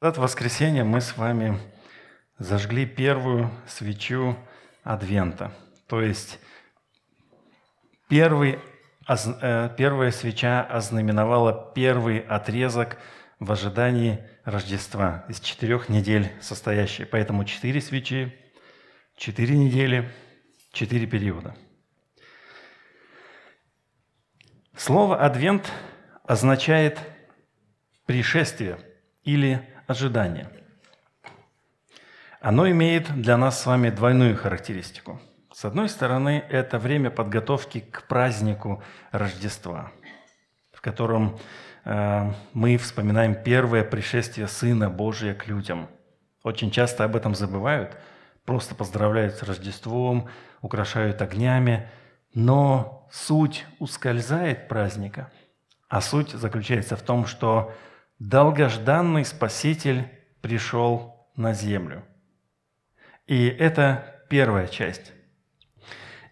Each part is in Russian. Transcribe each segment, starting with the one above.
В это воскресенье мы с вами зажгли первую свечу Адвента. То есть первый, э, первая свеча ознаменовала первый отрезок в ожидании Рождества из четырех недель состоящей. Поэтому четыре свечи, четыре недели, четыре периода. Слово «адвент» означает пришествие или ожидание. Оно имеет для нас с вами двойную характеристику. С одной стороны, это время подготовки к празднику Рождества, в котором э, мы вспоминаем первое пришествие Сына Божия к людям. Очень часто об этом забывают, просто поздравляют с Рождеством, украшают огнями, но суть ускользает праздника, а суть заключается в том, что долгожданный Спаситель пришел на землю. И это первая часть.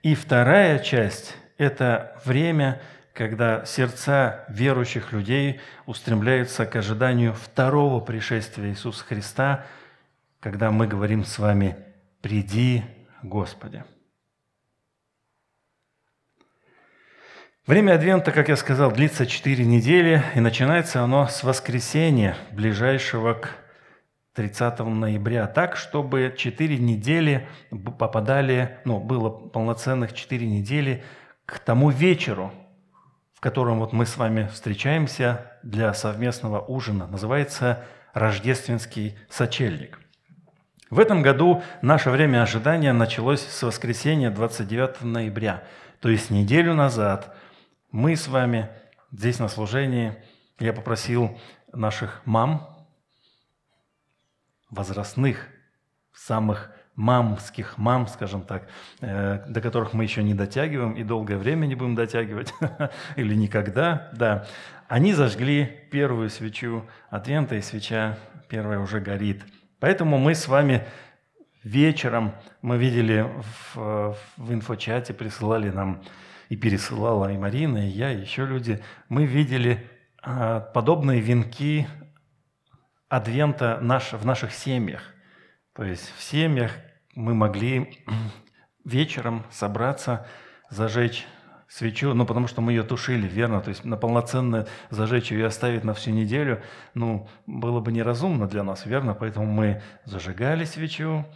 И вторая часть – это время, когда сердца верующих людей устремляются к ожиданию второго пришествия Иисуса Христа, когда мы говорим с вами «Приди, Господи». Время Адвента, как я сказал, длится 4 недели, и начинается оно с воскресенья, ближайшего к 30 ноября, так, чтобы 4 недели попадали, ну, было полноценных 4 недели к тому вечеру, в котором вот мы с вами встречаемся для совместного ужина. Называется «Рождественский сочельник». В этом году наше время ожидания началось с воскресенья 29 ноября, то есть неделю назад – мы с вами здесь на служении, я попросил наших мам, возрастных, самых мамских мам, скажем так, э, до которых мы еще не дотягиваем и долгое время не будем дотягивать, или никогда, да, они зажгли первую свечу Адвента, и свеча первая уже горит. Поэтому мы с вами вечером, мы видели в, в инфочате, присылали нам и пересылала и Марина, и я, и еще люди, мы видели а, подобные венки Адвента наш, в наших семьях. То есть в семьях мы могли вечером собраться, зажечь свечу, ну, потому что мы ее тушили, верно, то есть на полноценно зажечь ее и оставить на всю неделю, ну, было бы неразумно для нас, верно, поэтому мы зажигали свечу,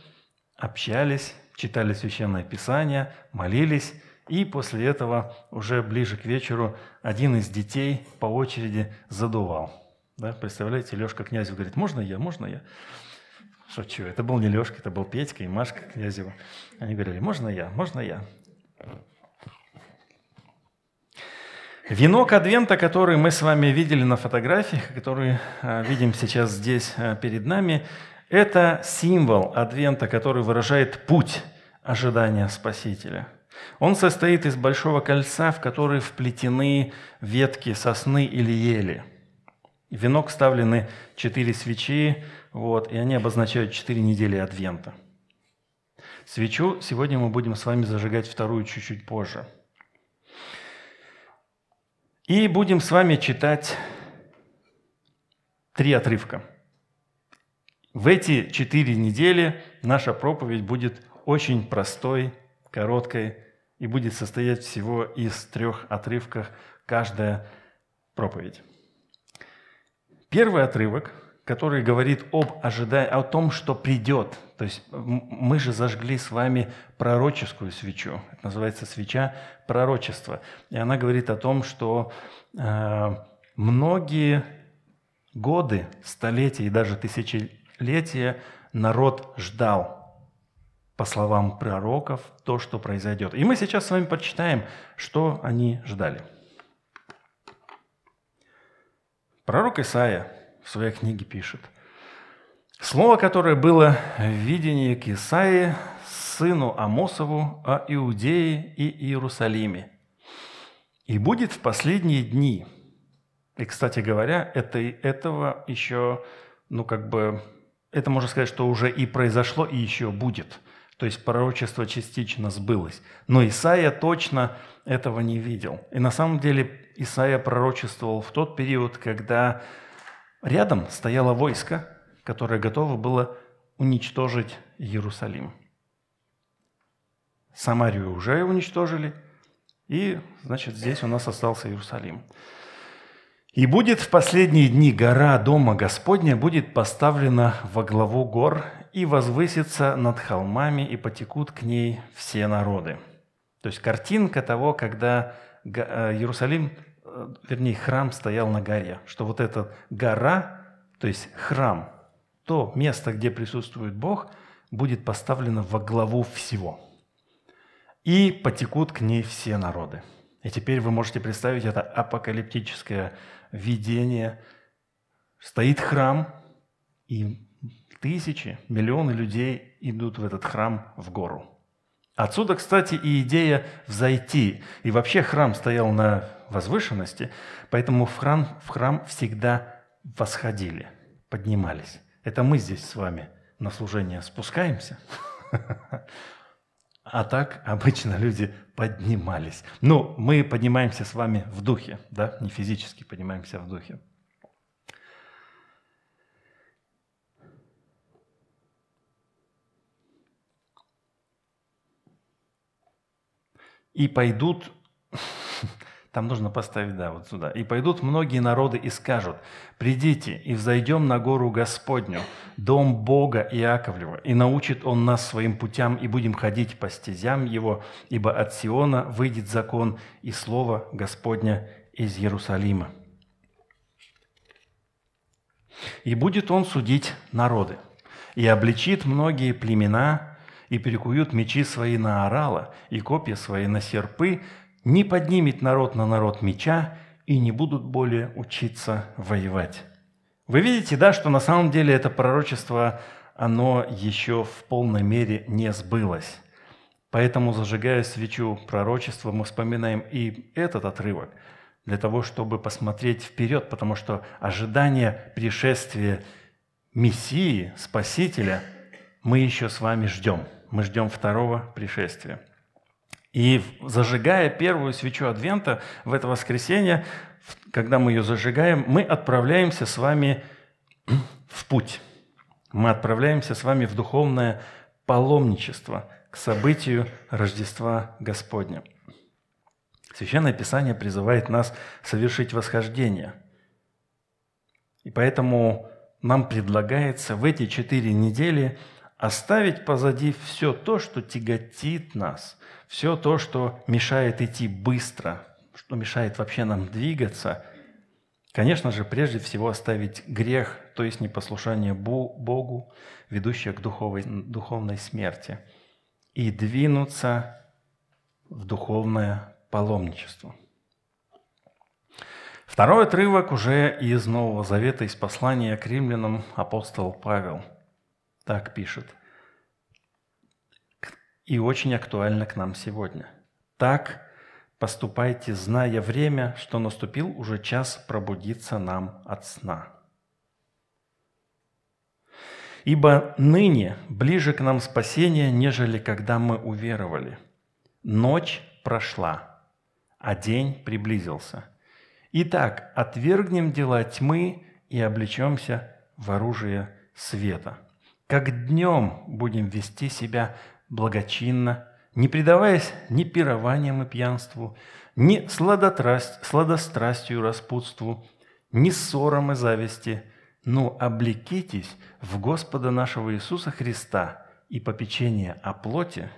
общались, читали Священное Писание, молились, и после этого уже ближе к вечеру один из детей по очереди задувал. Да, представляете, Лешка Князев говорит, можно я, можно я? Шучу, это был не Лешка, это был Петька и Машка Князева. Они говорили, можно я, можно я. Венок Адвента, который мы с вами видели на фотографиях, который а, видим сейчас здесь а, перед нами, это символ Адвента, который выражает путь ожидания Спасителя – он состоит из большого кольца, в который вплетены ветки сосны или ели. В венок вставлены четыре свечи, вот, и они обозначают четыре недели Адвента. Свечу сегодня мы будем с вами зажигать вторую чуть-чуть позже. И будем с вами читать три отрывка. В эти четыре недели наша проповедь будет очень простой, короткой и будет состоять всего из трех отрывков каждая проповедь. Первый отрывок, который говорит об ожидании, о том, что придет. То есть мы же зажгли с вами пророческую свечу. Это называется свеча пророчества. И она говорит о том, что э, многие годы, столетия и даже тысячелетия народ ждал по словам пророков, то, что произойдет. И мы сейчас с вами почитаем, что они ждали. Пророк Исаия в своей книге пишет, «Слово, которое было в видении к Исаии, сыну Амосову, о Иудее и Иерусалиме. И будет в последние дни». И, кстати говоря, это, этого еще, ну как бы, это можно сказать, что уже и произошло, и еще будет – то есть пророчество частично сбылось. Но Исаия точно этого не видел. И на самом деле Исаия пророчествовал в тот период, когда рядом стояло войско, которое готово было уничтожить Иерусалим. Самарию уже уничтожили, и, значит, здесь у нас остался Иерусалим. «И будет в последние дни гора Дома Господня будет поставлена во главу гор и возвысится над холмами, и потекут к ней все народы». То есть картинка того, когда э, Иерусалим, э, вернее, храм стоял на горе, что вот эта гора, то есть храм, то место, где присутствует Бог, будет поставлено во главу всего. И потекут к ней все народы. И теперь вы можете представить это апокалиптическое видение. Стоит храм, и тысячи, миллионы людей идут в этот храм в гору. Отсюда, кстати, и идея взойти. И вообще храм стоял на возвышенности, поэтому в храм, в храм всегда восходили, поднимались. Это мы здесь с вами на служение спускаемся, а так обычно люди поднимались. Ну, мы поднимаемся с вами в духе, да, не физически поднимаемся в духе. И пойдут там нужно поставить, да, вот сюда. «И пойдут многие народы и скажут, «Придите и взойдем на гору Господню, дом Бога Иаковлева, и научит Он нас своим путям, и будем ходить по стезям Его, ибо от Сиона выйдет закон и слово Господня из Иерусалима». И будет Он судить народы, и обличит многие племена, и перекуют мечи свои на орала, и копья свои на серпы, не поднимет народ на народ меча и не будут более учиться воевать. Вы видите, да, что на самом деле это пророчество, оно еще в полной мере не сбылось. Поэтому, зажигая свечу пророчества, мы вспоминаем и этот отрывок для того, чтобы посмотреть вперед, потому что ожидание пришествия Мессии, Спасителя, мы еще с вами ждем. Мы ждем второго пришествия. И зажигая первую свечу Адвента в это воскресенье, когда мы ее зажигаем, мы отправляемся с вами в путь. Мы отправляемся с вами в духовное паломничество к событию Рождества Господня. Священное Писание призывает нас совершить восхождение. И поэтому нам предлагается в эти четыре недели оставить позади все то, что тяготит нас, все то, что мешает идти быстро, что мешает вообще нам двигаться, конечно же, прежде всего оставить грех, то есть непослушание Богу, ведущее к духовной, духовной смерти, и двинуться в духовное паломничество. Второй отрывок уже из Нового Завета, из послания к римлянам апостол Павел так пишет – и очень актуально к нам сегодня. Так поступайте, зная время, что наступил уже час пробудиться нам от сна. Ибо ныне ближе к нам спасение, нежели когда мы уверовали. Ночь прошла, а день приблизился. Итак, отвергнем дела тьмы и облечемся в оружие света. Как днем будем вести себя благочинно, не предаваясь ни пированиям и пьянству, ни сладострастию и распутству, ни ссорам и зависти, но облекитесь в Господа нашего Иисуса Христа и попечение о плоти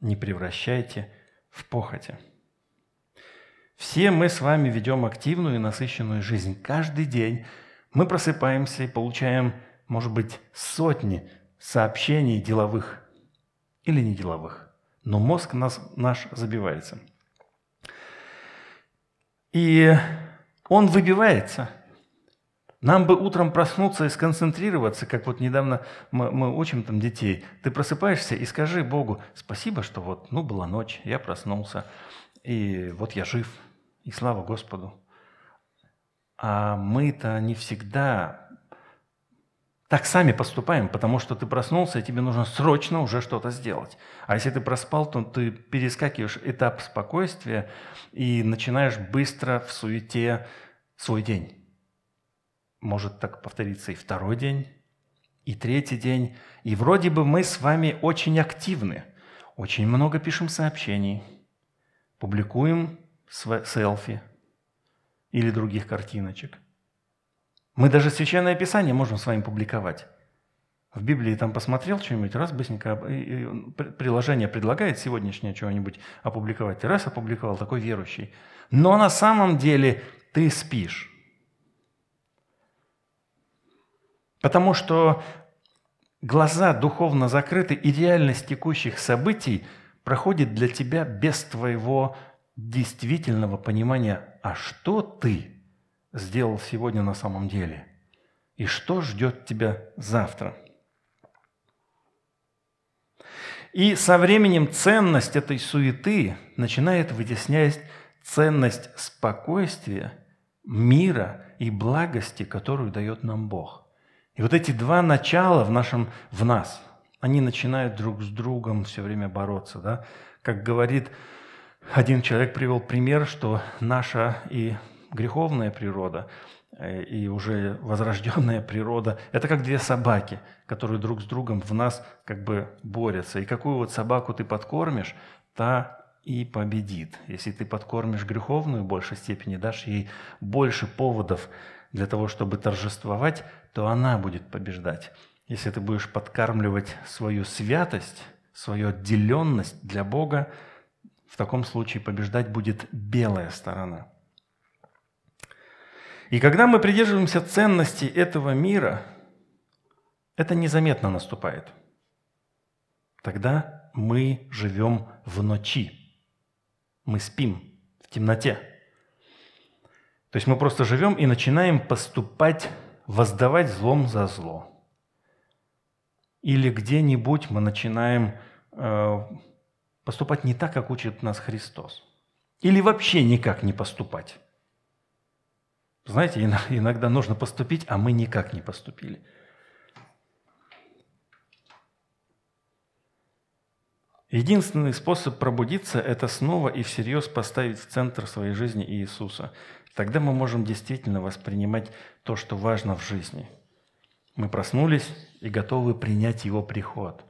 не превращайте в похоти. Все мы с вами ведем активную и насыщенную жизнь. Каждый день мы просыпаемся и получаем, может быть, сотни сообщений деловых или не деловых. Но мозг нас, наш забивается. И он выбивается. Нам бы утром проснуться и сконцентрироваться, как вот недавно мы, мы учим там детей. Ты просыпаешься и скажи Богу, спасибо, что вот, ну, была ночь, я проснулся, и вот я жив, и слава Господу. А мы-то не всегда так сами поступаем, потому что ты проснулся, и тебе нужно срочно уже что-то сделать. А если ты проспал, то ты перескакиваешь этап спокойствия и начинаешь быстро в суете свой день. Может так повториться и второй день, и третий день. И вроде бы мы с вами очень активны, очень много пишем сообщений, публикуем селфи или других картиночек. Мы даже Священное Писание можем с вами публиковать. В Библии там посмотрел что-нибудь, раз быстренько приложение предлагает сегодняшнее чего-нибудь опубликовать. Раз опубликовал, такой верующий. Но на самом деле ты спишь. Потому что глаза духовно закрыты, и реальность текущих событий проходит для тебя без твоего действительного понимания, а что ты сделал сегодня на самом деле, и что ждет тебя завтра. И со временем ценность этой суеты начинает вытеснять ценность спокойствия, мира и благости, которую дает нам Бог. И вот эти два начала в, нашем, в нас, они начинают друг с другом все время бороться. Да? Как говорит один человек, привел пример, что наша и греховная природа э, и уже возрожденная природа – это как две собаки, которые друг с другом в нас как бы борются. И какую вот собаку ты подкормишь, та и победит. Если ты подкормишь греховную в большей степени, дашь ей больше поводов для того, чтобы торжествовать, то она будет побеждать. Если ты будешь подкармливать свою святость, свою отделенность для Бога, в таком случае побеждать будет белая сторона – и когда мы придерживаемся ценностей этого мира, это незаметно наступает. Тогда мы живем в ночи. Мы спим в темноте. То есть мы просто живем и начинаем поступать, воздавать злом за зло. Или где-нибудь мы начинаем э, поступать не так, как учит нас Христос. Или вообще никак не поступать. Знаете, иногда нужно поступить, а мы никак не поступили. Единственный способ пробудиться – это снова и всерьез поставить в центр своей жизни Иисуса. Тогда мы можем действительно воспринимать то, что важно в жизни. Мы проснулись и готовы принять Его приход.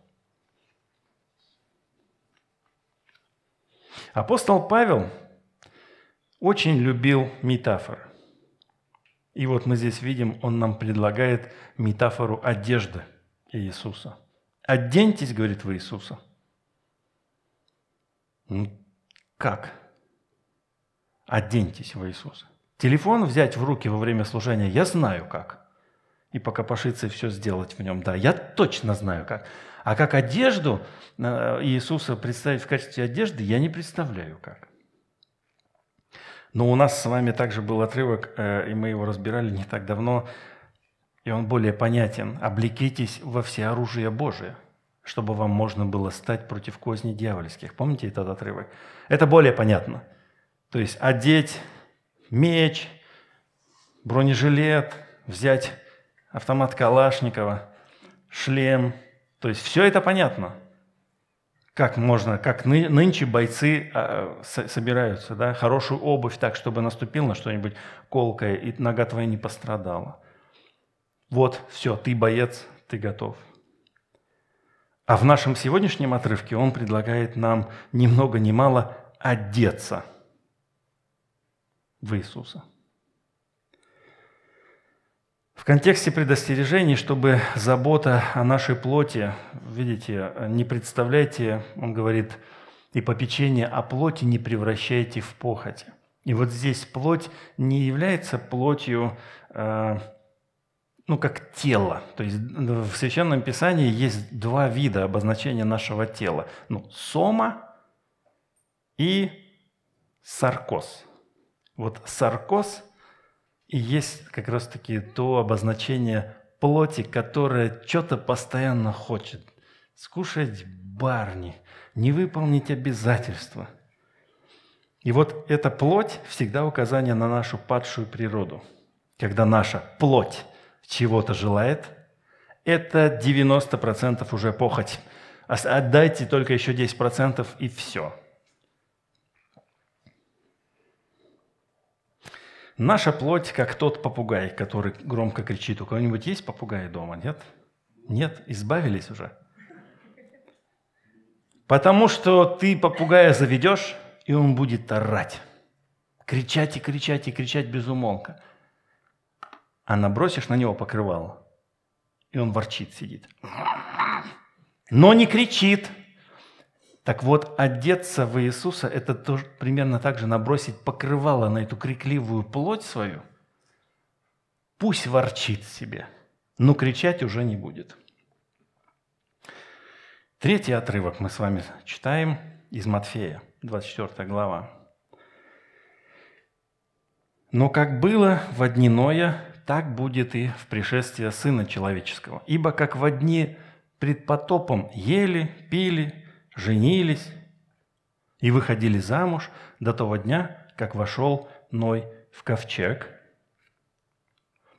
Апостол Павел очень любил метафоры. И вот мы здесь видим, он нам предлагает метафору одежды Иисуса. «Оденьтесь, — говорит, — в Иисуса». Ну, как? Оденьтесь в Иисуса. Телефон взять в руки во время служения, я знаю как. И пока пошиться и все сделать в нем, да, я точно знаю как. А как одежду э, Иисуса представить в качестве одежды, я не представляю как. Но у нас с вами также был отрывок, э, и мы его разбирали не так давно, и он более понятен. «Облекитесь во все оружие Божие, чтобы вам можно было стать против козней дьявольских». Помните этот отрывок? Это более понятно. То есть одеть меч, бронежилет, взять автомат Калашникова, шлем. То есть все это понятно – как можно, как ны, нынче бойцы э, с, собираются, да, хорошую обувь так, чтобы наступил на что-нибудь колкое, и нога твоя не пострадала. Вот, все, ты боец, ты готов. А в нашем сегодняшнем отрывке он предлагает нам ни много ни мало одеться в Иисуса. В контексте предостережений, чтобы забота о нашей плоти, видите, не представляйте, он говорит, и попечение о плоти не превращайте в похоти. И вот здесь плоть не является плотью, э, ну, как тело. То есть в Священном Писании есть два вида обозначения нашего тела. Ну, сома и саркоз. Вот саркоз – и есть как раз-таки то обозначение плоти, которое что-то постоянно хочет. Скушать барни, не выполнить обязательства. И вот эта плоть всегда указание на нашу падшую природу. Когда наша плоть чего-то желает, это 90% уже похоть. Отдайте только еще 10% и все – Наша плоть, как тот попугай, который громко кричит. У кого-нибудь есть попугай дома, нет? Нет, избавились уже. Потому что ты попугая заведешь, и он будет орать. Кричать и кричать и кричать без умолка. А набросишь на него покрывало, и он ворчит, сидит. Но не кричит. Так вот, одеться в Иисуса – это тоже примерно так же набросить покрывало на эту крикливую плоть свою. Пусть ворчит себе, но кричать уже не будет. Третий отрывок мы с вами читаем из Матфея, 24 глава. «Но как было в дни Ноя, так будет и в пришествии Сына Человеческого. Ибо как в дни пред потопом ели, пили, женились и выходили замуж до того дня, как вошел Ной в ковчег,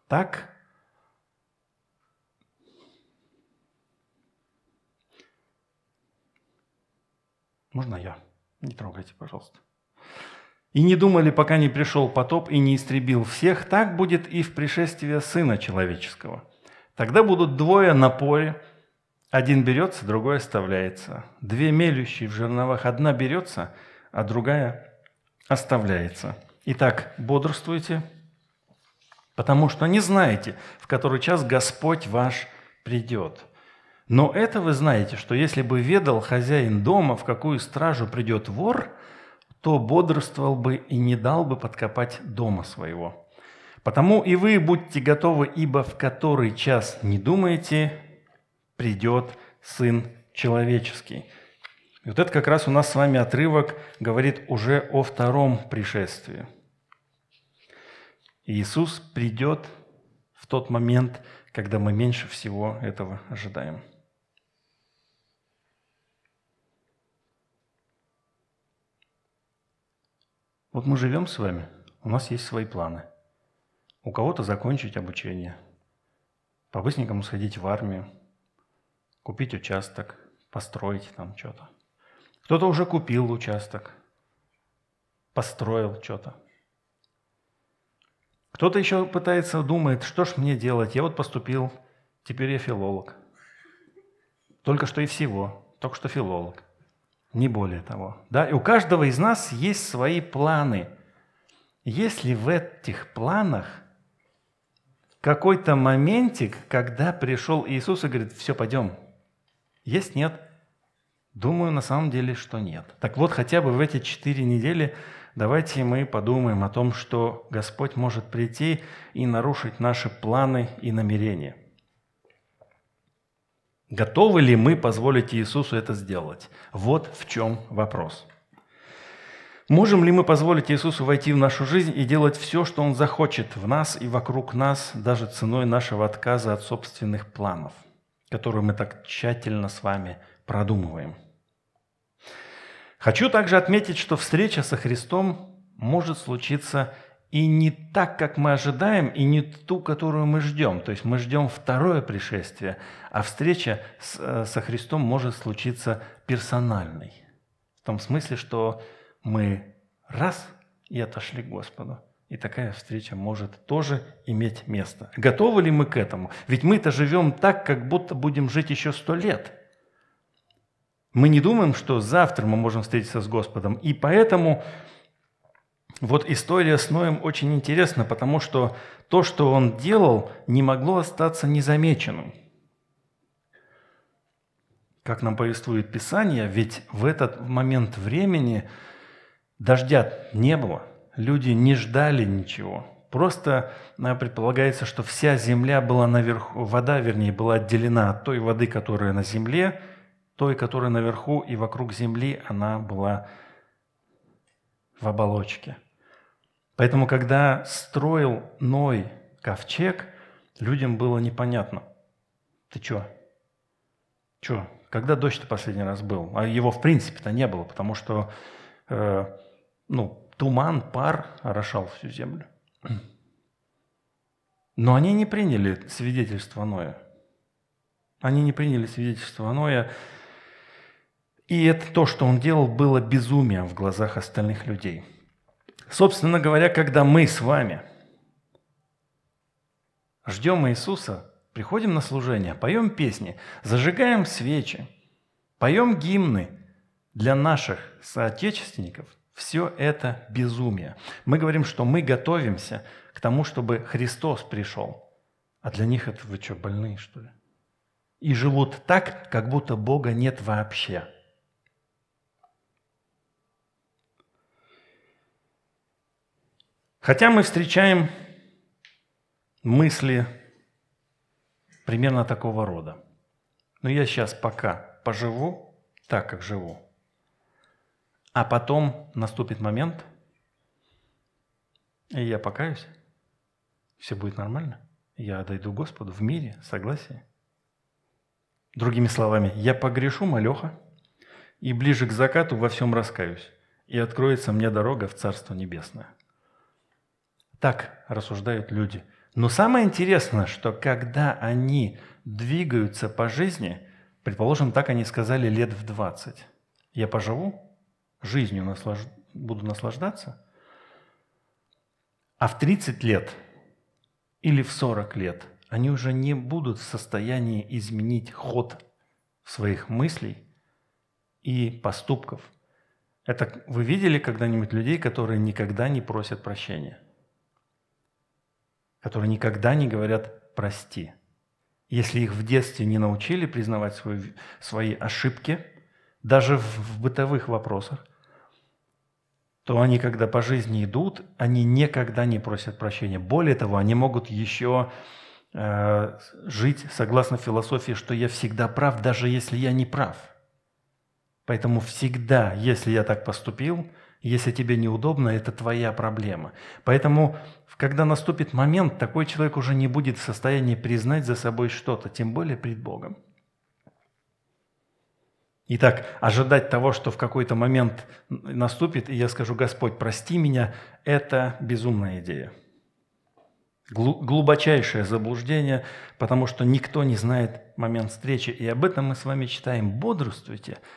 так Можно я? Не трогайте, пожалуйста. И не думали, пока не пришел потоп и не истребил всех, так будет и в пришествии Сына Человеческого. Тогда будут двое на поле, один берется, другой оставляется. Две мелющие в жерновах, одна берется, а другая оставляется. Итак, бодрствуйте, потому что не знаете, в который час Господь ваш придет. Но это вы знаете, что если бы ведал хозяин дома, в какую стражу придет вор – то бодрствовал бы и не дал бы подкопать дома своего. Потому и вы будьте готовы, ибо в который час не думаете, придет Сын Человеческий. И вот это как раз у нас с вами отрывок говорит уже о втором пришествии. Иисус придет в тот момент, когда мы меньше всего этого ожидаем. Вот мы живем с вами, у нас есть свои планы. У кого-то закончить обучение, по-быстренькому сходить в армию, купить участок, построить там что-то. Кто-то уже купил участок, построил что-то. Кто-то еще пытается, думает, что ж мне делать, я вот поступил, теперь я филолог. Только что и всего, только что филолог не более того. Да? И у каждого из нас есть свои планы. Если в этих планах какой-то моментик, когда пришел Иисус и говорит, все, пойдем, есть, нет? Думаю, на самом деле, что нет. Так вот, хотя бы в эти четыре недели давайте мы подумаем о том, что Господь может прийти и нарушить наши планы и намерения. Готовы ли мы позволить Иисусу это сделать? Вот в чем вопрос. Можем ли мы позволить Иисусу войти в нашу жизнь и делать все, что Он захочет в нас и вокруг нас, даже ценой нашего отказа от собственных планов, которые мы так тщательно с вами продумываем? Хочу также отметить, что встреча со Христом может случиться и не так, как мы ожидаем, и не ту, которую мы ждем. То есть мы ждем второе пришествие, а встреча с, э, со Христом может случиться персональной. В том смысле, что мы раз и отошли к Господу. И такая встреча может тоже иметь место. Готовы ли мы к этому? Ведь мы-то живем так, как будто будем жить еще сто лет. Мы не думаем, что завтра мы можем встретиться с Господом. И поэтому вот история с Ноем очень интересна, потому что то, что он делал, не могло остаться незамеченным. Как нам повествует Писание, ведь в этот момент времени дождя не было, люди не ждали ничего. Просто а, предполагается, что вся земля была наверху, вода, вернее, была отделена от той воды, которая на земле, той, которая наверху, и вокруг земли она была в оболочке. Поэтому, когда строил Ной ковчег, людям было непонятно. Ты что? Что? Когда дождь-то последний раз был? А его в принципе-то не было, потому что э, ну, туман, пар орошал всю землю. Но они не приняли свидетельство Ноя. Они не приняли свидетельство Ноя. И это то, что он делал, было безумием в глазах остальных людей – Собственно говоря, когда мы с вами ждем Иисуса, приходим на служение, поем песни, зажигаем свечи, поем гимны для наших соотечественников, все это безумие. Мы говорим, что мы готовимся к тому, чтобы Христос пришел. А для них это вы что, больные, что ли? И живут так, как будто Бога нет вообще. Хотя мы встречаем мысли примерно такого рода. Но я сейчас пока поживу так, как живу. А потом наступит момент, и я покаюсь. Все будет нормально. Я отойду Господу в мире, согласие. Другими словами, я погрешу малеха, и ближе к закату во всем раскаюсь, и откроется мне дорога в Царство Небесное. Так рассуждают люди – но самое интересное, что когда они двигаются по жизни, предположим, так они сказали лет в 20, я поживу, жизнью наслаж... буду наслаждаться, а в 30 лет или в 40 лет они уже не будут в состоянии изменить ход своих мыслей и поступков. Это вы видели когда-нибудь людей, которые никогда не просят прощения? которые никогда не говорят «прости». Если их в детстве не научили признавать свои, свои ошибки, даже в, в бытовых вопросах, то они, когда по жизни идут, они никогда не просят прощения. Более того, они могут еще э, жить согласно философии, что я всегда прав, даже если я не прав. Поэтому всегда, если я так поступил, если тебе неудобно, это твоя проблема. Поэтому, когда наступит момент, такой человек уже не будет в состоянии признать за собой что-то, тем более пред Богом. Итак, ожидать того, что в какой-то момент наступит, и я скажу, Господь, прости меня, это безумная идея. Глубочайшее заблуждение, потому что никто не знает момент встречи. И об этом мы с вами читаем. Бодрствуйте –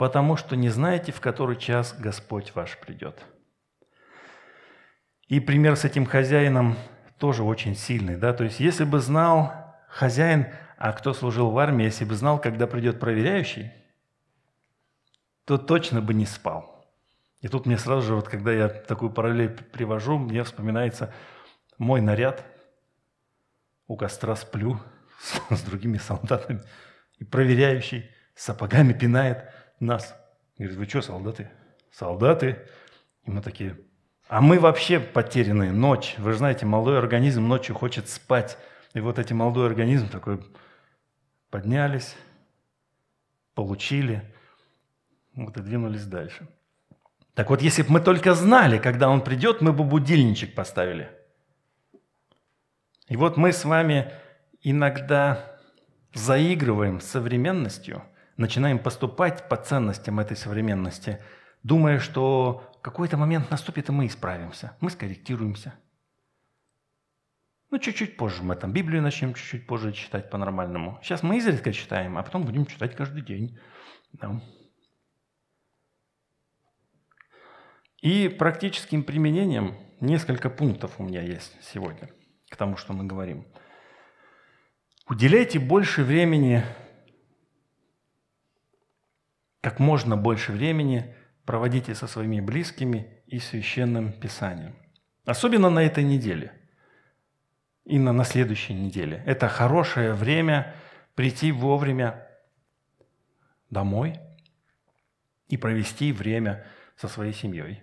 потому что не знаете, в который час Господь ваш придет. И пример с этим хозяином тоже очень сильный. Да? То есть если бы знал хозяин, а кто служил в армии, если бы знал, когда придет проверяющий, то точно бы не спал. И тут мне сразу же, вот когда я такую параллель привожу, мне вспоминается мой наряд. У костра сплю с, с другими солдатами. И проверяющий сапогами пинает – нас. Говорит, вы что, солдаты? Солдаты. И мы такие, а мы вообще потерянные, ночь. Вы же знаете, молодой организм ночью хочет спать. И вот эти молодой организм такой поднялись, получили, вот и двинулись дальше. Так вот, если бы мы только знали, когда он придет, мы бы будильничек поставили. И вот мы с вами иногда заигрываем с современностью – начинаем поступать по ценностям этой современности, думая, что какой-то момент наступит, и мы исправимся, мы скорректируемся. Ну, чуть-чуть позже мы там Библию начнем чуть-чуть позже читать по-нормальному. Сейчас мы изредка читаем, а потом будем читать каждый день. И практическим применением несколько пунктов у меня есть сегодня к тому, что мы говорим. Уделяйте больше времени как можно больше времени проводите со своими близкими и священным писанием. Особенно на этой неделе и на, на следующей неделе. Это хорошее время прийти вовремя домой и провести время со своей семьей,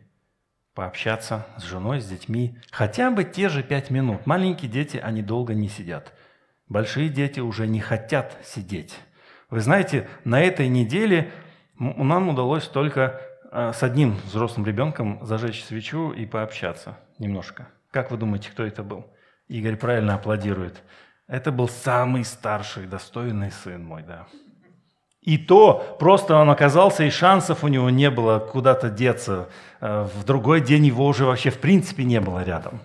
пообщаться с женой, с детьми, хотя бы те же пять минут. Маленькие дети, они долго не сидят. Большие дети уже не хотят сидеть. Вы знаете, на этой неделе нам удалось только а, с одним взрослым ребенком зажечь свечу и пообщаться немножко. Как вы думаете, кто это был? Игорь правильно аплодирует. Это был самый старший, достойный сын мой, да. И то просто он оказался, и шансов у него не было куда-то деться. А, в другой день его уже вообще в принципе не было рядом.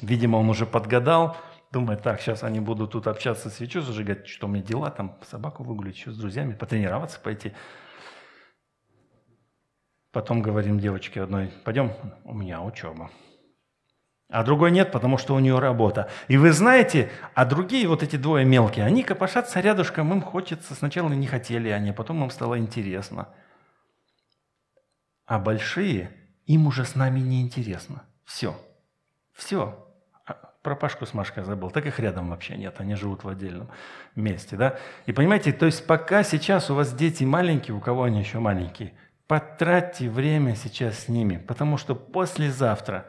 Видимо, он уже подгадал, думает, так, сейчас они будут тут общаться, свечу зажигать, что у меня дела, там собаку выгулить, еще с друзьями, потренироваться пойти. Потом говорим девочке одной, пойдем, у меня учеба. А другой нет, потому что у нее работа. И вы знаете, а другие, вот эти двое мелкие, они копошатся рядышком, им хочется, сначала не хотели они, а потом им стало интересно. А большие, им уже с нами не интересно. Все. Все. А про Пашку с Машкой забыл. Так их рядом вообще нет. Они живут в отдельном месте. Да? И понимаете, то есть пока сейчас у вас дети маленькие, у кого они еще маленькие, потратьте время сейчас с ними, потому что послезавтра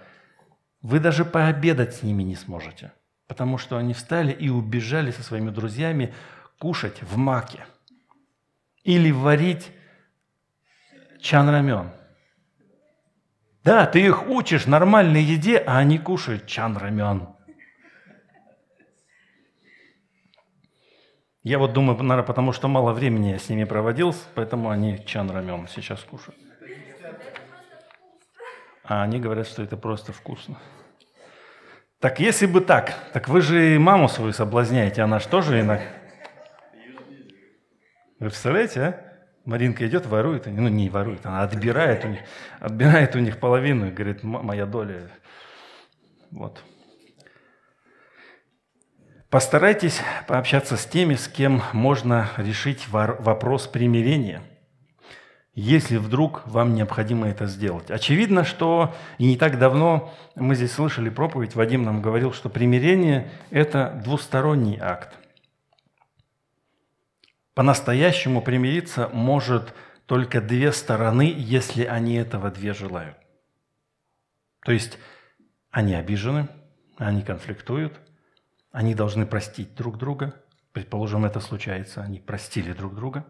вы даже пообедать с ними не сможете, потому что они встали и убежали со своими друзьями кушать в маке или варить чан рамен – да, ты их учишь нормальной еде, а они кушают чан рамен. Я вот думаю, наверное, потому что мало времени я с ними проводил, поэтому они чан рамен сейчас кушают. А они говорят, что это просто вкусно. Так если бы так, так вы же и маму свою соблазняете, она же тоже иногда... Вы представляете, а? Маринка идет, ворует, ну не ворует, она отбирает у них, отбирает у них половину и говорит, моя доля. Вот. Постарайтесь пообщаться с теми, с кем можно решить вопрос примирения, если вдруг вам необходимо это сделать. Очевидно, что и не так давно мы здесь слышали проповедь, Вадим нам говорил, что примирение – это двусторонний акт – по-настоящему примириться может только две стороны, если они этого две желают. То есть они обижены, они конфликтуют, они должны простить друг друга. Предположим, это случается, они простили друг друга.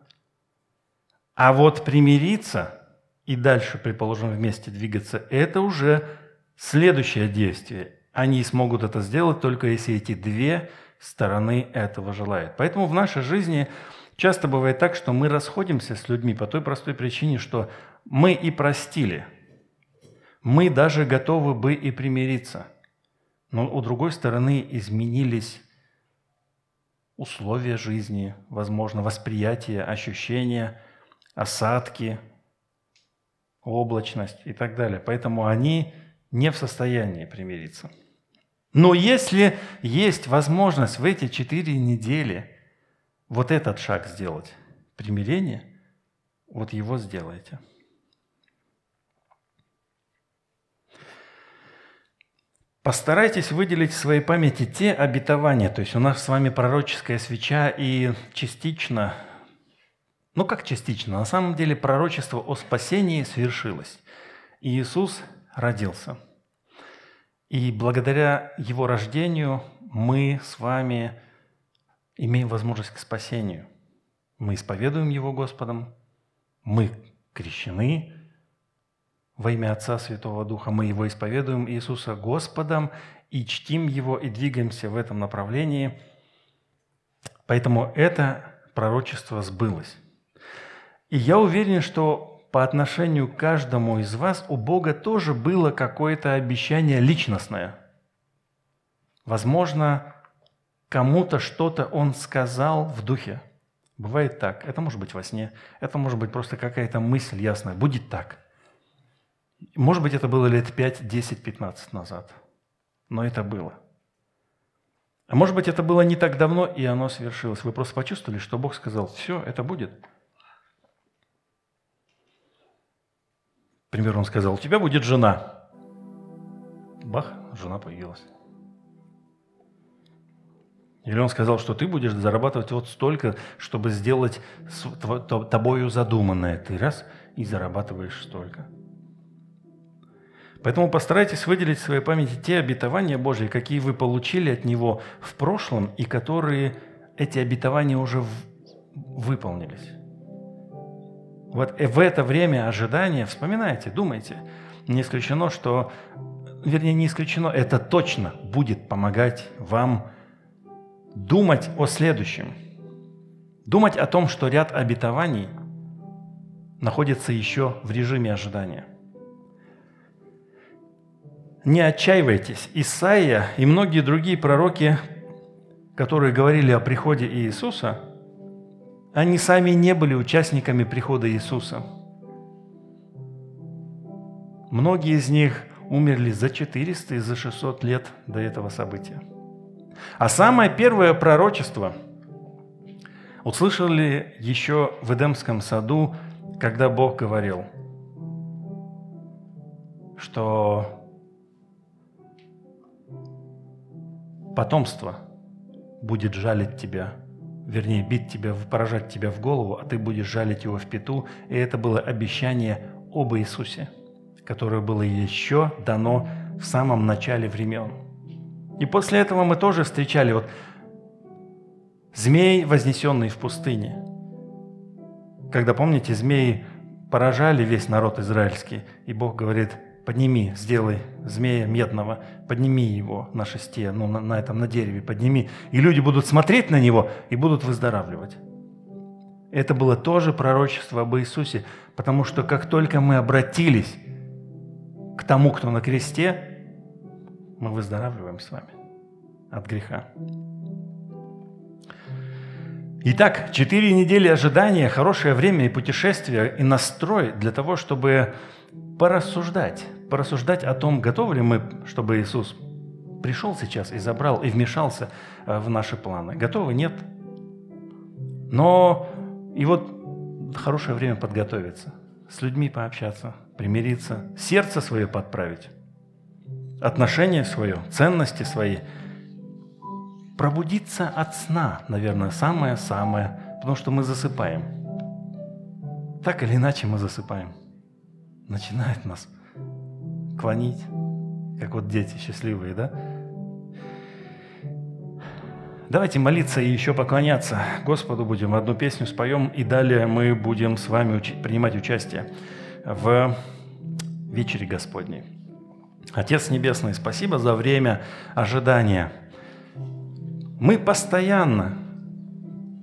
А вот примириться и дальше, предположим, вместе двигаться, это уже следующее действие. Они смогут это сделать только если эти две стороны этого желают. Поэтому в нашей жизни Часто бывает так, что мы расходимся с людьми по той простой причине, что мы и простили. Мы даже готовы бы и примириться. Но у другой стороны изменились условия жизни, возможно, восприятие, ощущения, осадки, облачность и так далее. Поэтому они не в состоянии примириться. Но если есть возможность в эти четыре недели – вот этот шаг сделать, примирение, вот его сделайте. Постарайтесь выделить в своей памяти те обетования, то есть у нас с вами пророческая свеча и частично, ну как частично, на самом деле пророчество о спасении свершилось. И Иисус родился. И благодаря Его рождению мы с вами имеем возможность к спасению. Мы исповедуем Его Господом, мы крещены во имя Отца Святого Духа, мы Его исповедуем Иисуса Господом и чтим Его и двигаемся в этом направлении. Поэтому это пророчество сбылось. И я уверен, что по отношению к каждому из вас у Бога тоже было какое-то обещание личностное. Возможно, кому-то что-то он сказал в духе. Бывает так. Это может быть во сне. Это может быть просто какая-то мысль ясная. Будет так. Может быть, это было лет 5, 10, 15 назад. Но это было. А может быть, это было не так давно, и оно свершилось. Вы просто почувствовали, что Бог сказал, все, это будет. Например, Он сказал, у тебя будет жена. Бах, жена появилась. Или он сказал, что ты будешь зарабатывать вот столько, чтобы сделать тобою задуманное. Ты раз и зарабатываешь столько. Поэтому постарайтесь выделить в своей памяти те обетования Божьи, какие вы получили от Него в прошлом, и которые эти обетования уже выполнились. Вот в это время ожидания вспоминайте, думайте. Не исключено, что, вернее, не исключено, это точно будет помогать вам думать о следующем. Думать о том, что ряд обетований находится еще в режиме ожидания. Не отчаивайтесь. Исаия и многие другие пророки, которые говорили о приходе Иисуса, они сами не были участниками прихода Иисуса. Многие из них умерли за 400 и за 600 лет до этого события. А самое первое пророчество услышали еще в Эдемском саду, когда Бог говорил, что потомство будет жалить тебя, вернее, бить тебя, поражать тебя в голову, а ты будешь жалить его в пету. И это было обещание об Иисусе, которое было еще дано в самом начале времен. И после этого мы тоже встречали вот змей, вознесенный в пустыне. Когда, помните, змеи поражали весь народ израильский, и Бог говорит – подними, сделай змея медного, подними его на шесте, ну, на, на этом, на дереве, подними. И люди будут смотреть на него и будут выздоравливать. Это было тоже пророчество об Иисусе, потому что как только мы обратились к тому, кто на кресте, мы выздоравливаем с вами от греха. Итак, четыре недели ожидания, хорошее время и путешествия, и настрой для того, чтобы порассуждать, порассуждать о том, готовы ли мы, чтобы Иисус пришел сейчас и забрал, и вмешался э, в наши планы. Готовы? Нет. Но и вот хорошее время подготовиться, с людьми пообщаться, примириться, сердце свое подправить, отношение свое, ценности свои, пробудиться от сна, наверное, самое-самое, потому что мы засыпаем. Так или иначе мы засыпаем начинает нас клонить, как вот дети счастливые, да? Давайте молиться и еще поклоняться Господу будем. Одну песню споем, и далее мы будем с вами уч- принимать участие в вечере Господней. Отец Небесный, спасибо за время ожидания. Мы постоянно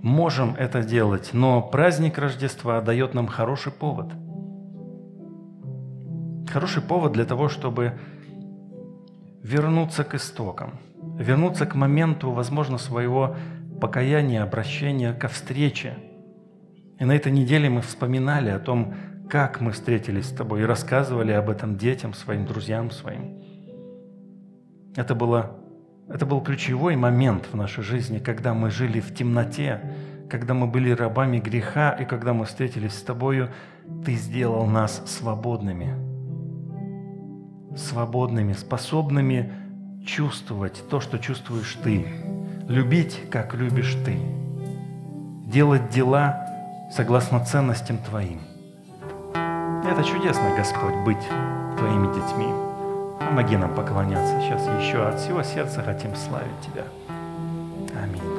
можем это делать, но праздник Рождества дает нам хороший повод – хороший повод для того, чтобы вернуться к истокам, вернуться к моменту, возможно, своего покаяния, обращения ко встрече. И на этой неделе мы вспоминали о том, как мы встретились с тобой и рассказывали об этом детям, своим друзьям своим. Это, было, это был ключевой момент в нашей жизни, когда мы жили в темноте, когда мы были рабами греха, и когда мы встретились с тобою, ты сделал нас свободными – свободными, способными чувствовать то, что чувствуешь ты, любить, как любишь ты, делать дела согласно ценностям твоим. Это чудесно, Господь, быть твоими детьми. Помоги нам поклоняться сейчас еще от всего сердца хотим славить Тебя. Аминь.